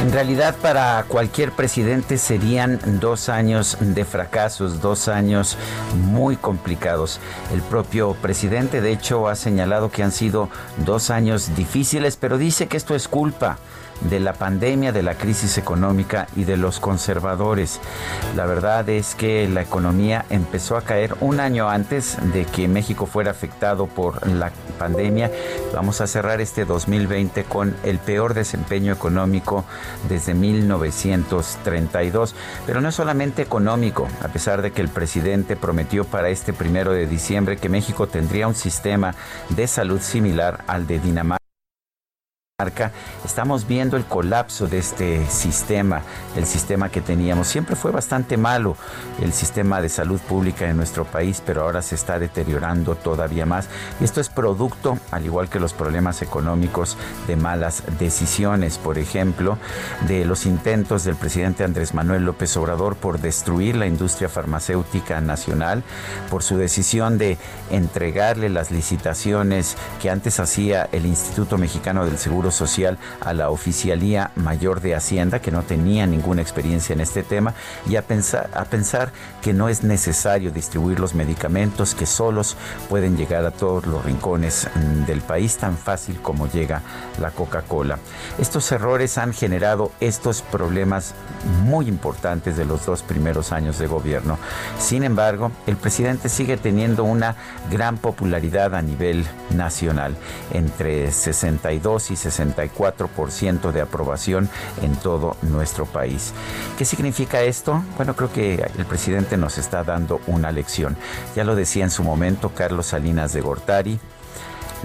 En realidad para cualquier presidente serían dos años de fracasos, dos años muy complicados. El propio presidente de hecho ha señalado que han sido dos años difíciles, pero dice que esto es culpa de la pandemia, de la crisis económica y de los conservadores. La verdad es que la economía empezó a caer un año antes de que México fuera afectado por la pandemia. Vamos a cerrar este 2020 con el peor desempeño económico desde 1932. Pero no es solamente económico, a pesar de que el presidente prometió para este primero de diciembre que México tendría un sistema de salud similar al de Dinamarca estamos viendo el colapso de este sistema, el sistema que teníamos. Siempre fue bastante malo el sistema de salud pública en nuestro país, pero ahora se está deteriorando todavía más. Y esto es producto, al igual que los problemas económicos, de malas decisiones, por ejemplo, de los intentos del presidente Andrés Manuel López Obrador por destruir la industria farmacéutica nacional, por su decisión de entregarle las licitaciones que antes hacía el Instituto Mexicano del Seguro Social a la Oficialía Mayor de Hacienda, que no tenía ninguna experiencia en este tema, y a pensar, a pensar que no es necesario distribuir los medicamentos que solos pueden llegar a todos los rincones mm, del país, tan fácil como llega la Coca-Cola. Estos errores han generado estos problemas muy importantes de los dos primeros años de gobierno. Sin embargo, el presidente sigue teniendo una gran popularidad a nivel nacional, entre 62 y 60 64% de aprobación en todo nuestro país. ¿Qué significa esto? Bueno, creo que el presidente nos está dando una lección. Ya lo decía en su momento Carlos Salinas de Gortari,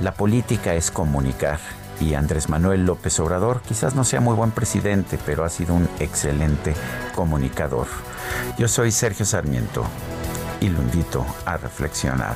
la política es comunicar. Y Andrés Manuel López Obrador quizás no sea muy buen presidente, pero ha sido un excelente comunicador. Yo soy Sergio Sarmiento y lo invito a reflexionar.